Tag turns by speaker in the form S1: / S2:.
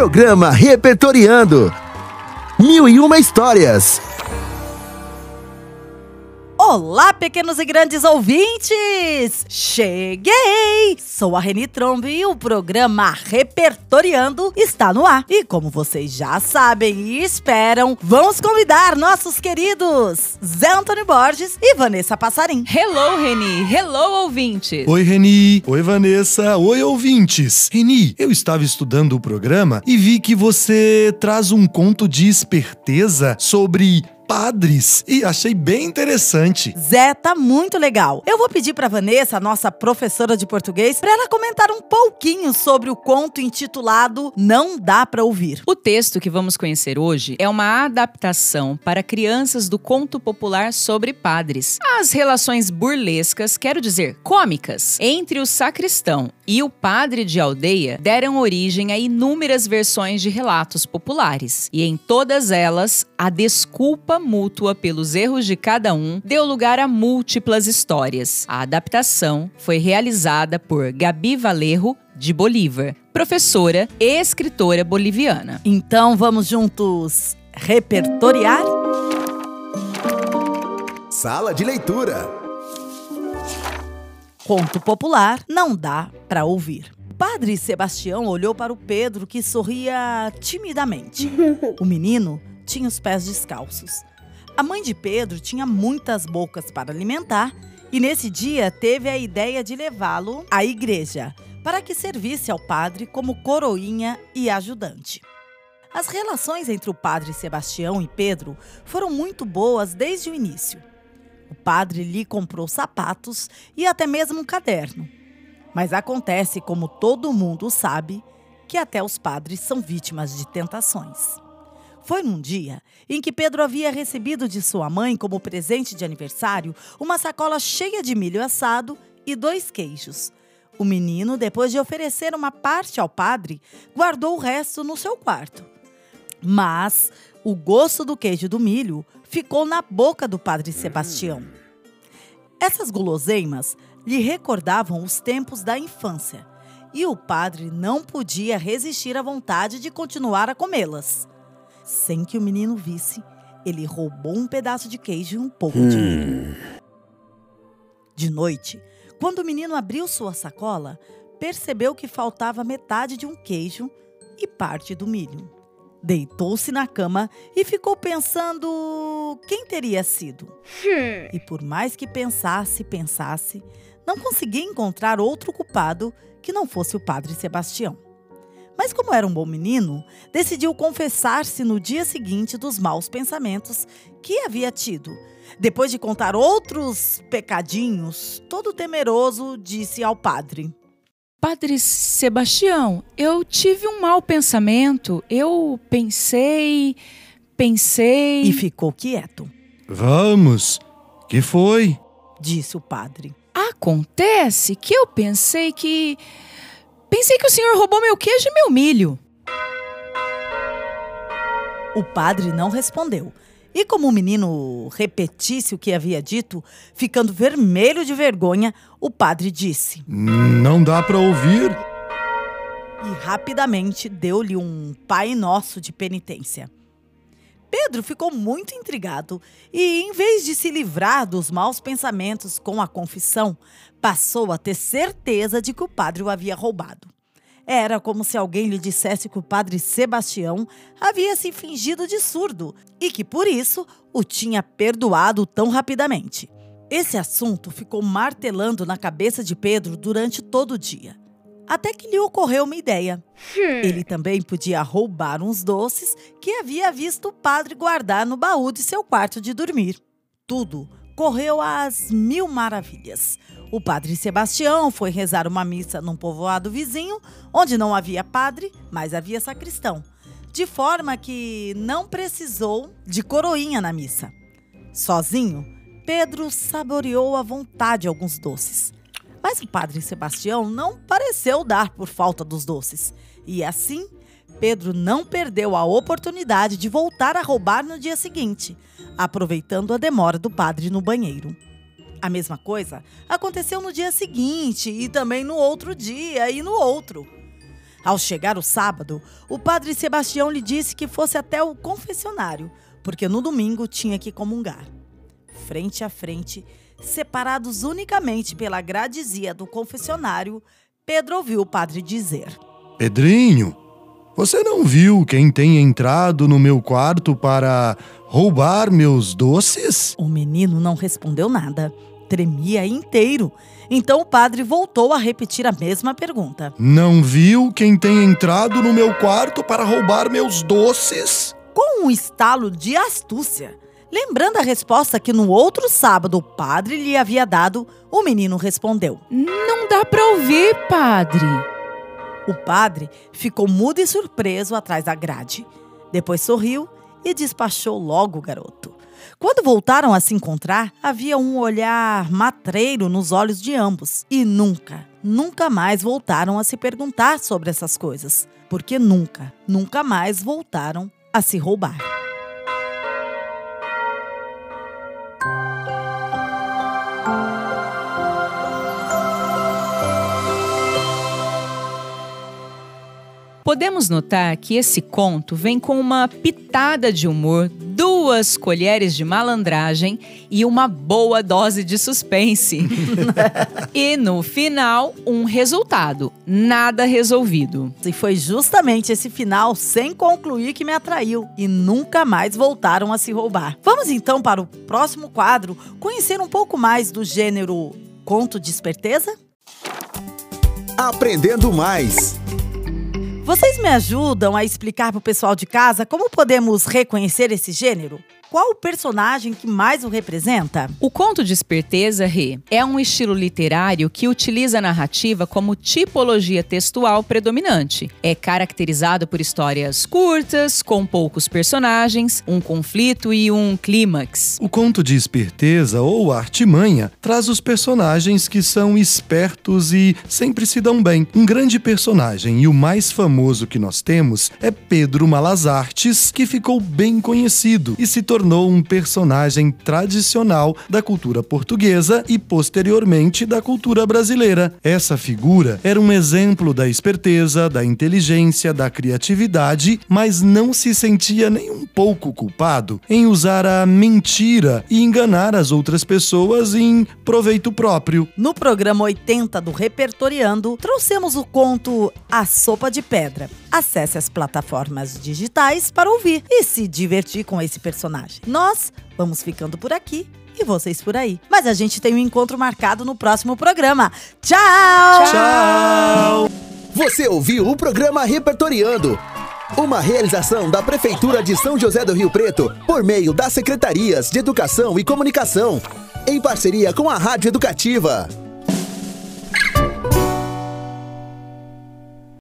S1: Programa Repertoriando. Mil e uma histórias.
S2: Olá, pequenos e grandes ouvintes! Cheguei! Sou a Reni Trombi e o programa Repertoriando está no ar. E como vocês já sabem e esperam, vamos convidar nossos queridos Zé Antônio Borges e Vanessa Passarim.
S3: Hello, Reni! Hello, ouvintes!
S4: Oi, Reni! Oi, Vanessa! Oi, ouvintes! Reni, eu estava estudando o programa e vi que você traz um conto de esperteza sobre padres e achei bem interessante.
S2: Zé, tá muito legal. Eu vou pedir para Vanessa, nossa professora de português, para ela comentar um pouquinho sobre o conto intitulado Não dá para ouvir.
S3: O texto que vamos conhecer hoje é uma adaptação para crianças do conto popular sobre padres. As relações burlescas, quero dizer, cômicas, entre o sacristão e o padre de aldeia deram origem a inúmeras versões de relatos populares, e em todas elas a desculpa mútua pelos erros de cada um deu lugar a múltiplas histórias. A adaptação foi realizada por Gabi Valerro, de Bolívar, professora e escritora boliviana.
S2: Então vamos juntos repertoriar?
S1: Sala de leitura.
S2: Conto popular não dá para ouvir. Padre Sebastião olhou para o Pedro que sorria timidamente. O menino tinha os pés descalços. A mãe de Pedro tinha muitas bocas para alimentar e nesse dia teve a ideia de levá-lo à igreja para que servisse ao padre como coroinha e ajudante. As relações entre o padre Sebastião e Pedro foram muito boas desde o início. O padre lhe comprou sapatos e até mesmo um caderno. Mas acontece, como todo mundo sabe, que até os padres são vítimas de tentações. Foi num dia em que Pedro havia recebido de sua mãe, como presente de aniversário, uma sacola cheia de milho assado e dois queijos. O menino, depois de oferecer uma parte ao padre, guardou o resto no seu quarto. Mas o gosto do queijo do milho ficou na boca do padre Sebastião. Essas guloseimas lhe recordavam os tempos da infância e o padre não podia resistir à vontade de continuar a comê-las. Sem que o menino visse, ele roubou um pedaço de queijo e um pouco de milho. De noite, quando o menino abriu sua sacola, percebeu que faltava metade de um queijo e parte do milho. Deitou-se na cama e ficou pensando quem teria sido. E por mais que pensasse, pensasse, não conseguia encontrar outro culpado que não fosse o padre Sebastião. Mas, como era um bom menino, decidiu confessar-se no dia seguinte dos maus pensamentos que havia tido. Depois de contar outros pecadinhos, todo temeroso, disse ao padre:
S3: Padre Sebastião, eu tive um mau pensamento. Eu pensei, pensei.
S2: E ficou quieto.
S4: Vamos, que foi?
S2: Disse o padre.
S3: Acontece que eu pensei que. Pensei que o senhor roubou meu queijo e meu milho.
S2: O padre não respondeu. E como o menino repetisse o que havia dito, ficando vermelho de vergonha, o padre disse:
S4: Não dá para ouvir?
S2: E rapidamente deu-lhe um Pai Nosso de penitência. Pedro ficou muito intrigado e, em vez de se livrar dos maus pensamentos com a confissão, passou a ter certeza de que o padre o havia roubado. Era como se alguém lhe dissesse que o padre Sebastião havia se fingido de surdo e que por isso o tinha perdoado tão rapidamente. Esse assunto ficou martelando na cabeça de Pedro durante todo o dia. Até que lhe ocorreu uma ideia. Ele também podia roubar uns doces que havia visto o padre guardar no baú de seu quarto de dormir. Tudo correu às mil maravilhas. O padre Sebastião foi rezar uma missa num povoado vizinho, onde não havia padre, mas havia sacristão, de forma que não precisou de coroinha na missa. Sozinho, Pedro saboreou à vontade alguns doces. Mas o padre Sebastião não pareceu dar por falta dos doces. E assim, Pedro não perdeu a oportunidade de voltar a roubar no dia seguinte, aproveitando a demora do padre no banheiro. A mesma coisa aconteceu no dia seguinte e também no outro dia e no outro. Ao chegar o sábado, o padre Sebastião lhe disse que fosse até o confessionário, porque no domingo tinha que comungar. Frente a frente, separados unicamente pela gradizia do confessionário, Pedro ouviu o padre dizer:
S4: Pedrinho, você não viu quem tem entrado no meu quarto para roubar meus doces?
S2: O menino não respondeu nada, tremia inteiro. Então o padre voltou a repetir a mesma pergunta.
S4: Não viu quem tem entrado no meu quarto para roubar meus doces?
S2: Com um estalo de astúcia, lembrando a resposta que no outro sábado o padre lhe havia dado, o menino respondeu:
S3: Não dá para ouvir, padre.
S2: O padre ficou mudo e surpreso atrás da grade. Depois sorriu e despachou logo o garoto. Quando voltaram a se encontrar, havia um olhar matreiro nos olhos de ambos. E nunca, nunca mais voltaram a se perguntar sobre essas coisas. Porque nunca, nunca mais voltaram a se roubar.
S3: Podemos notar que esse conto vem com uma pitada de humor, duas colheres de malandragem e uma boa dose de suspense. e no final, um resultado: nada resolvido.
S2: E foi justamente esse final sem concluir que me atraiu e nunca mais voltaram a se roubar. Vamos então para o próximo quadro conhecer um pouco mais do gênero conto de esperteza?
S1: Aprendendo mais.
S2: Vocês me ajudam a explicar para o pessoal de casa como podemos reconhecer esse gênero? Qual o personagem que mais o representa?
S3: O conto de esperteza, Rê, é um estilo literário que utiliza a narrativa como tipologia textual predominante. É caracterizado por histórias curtas, com poucos personagens, um conflito e um clímax.
S4: O conto de esperteza ou artimanha traz os personagens que são espertos e sempre se dão bem. Um grande personagem e o mais famoso que nós temos é Pedro Malazartes, que ficou bem conhecido e se tornou tornou um personagem tradicional da cultura portuguesa e, posteriormente, da cultura brasileira. Essa figura era um exemplo da esperteza, da inteligência, da criatividade, mas não se sentia nem um pouco culpado em usar a mentira e enganar as outras pessoas em proveito próprio.
S2: No programa 80 do Repertoriando, trouxemos o conto A Sopa de Pedra. Acesse as plataformas digitais para ouvir e se divertir com esse personagem. Nós vamos ficando por aqui e vocês por aí. Mas a gente tem um encontro marcado no próximo programa. Tchau!
S1: Tchau! Você ouviu o programa Repertoriando. Uma realização da Prefeitura de São José do Rio Preto por meio das Secretarias de Educação e Comunicação, em parceria com a Rádio Educativa.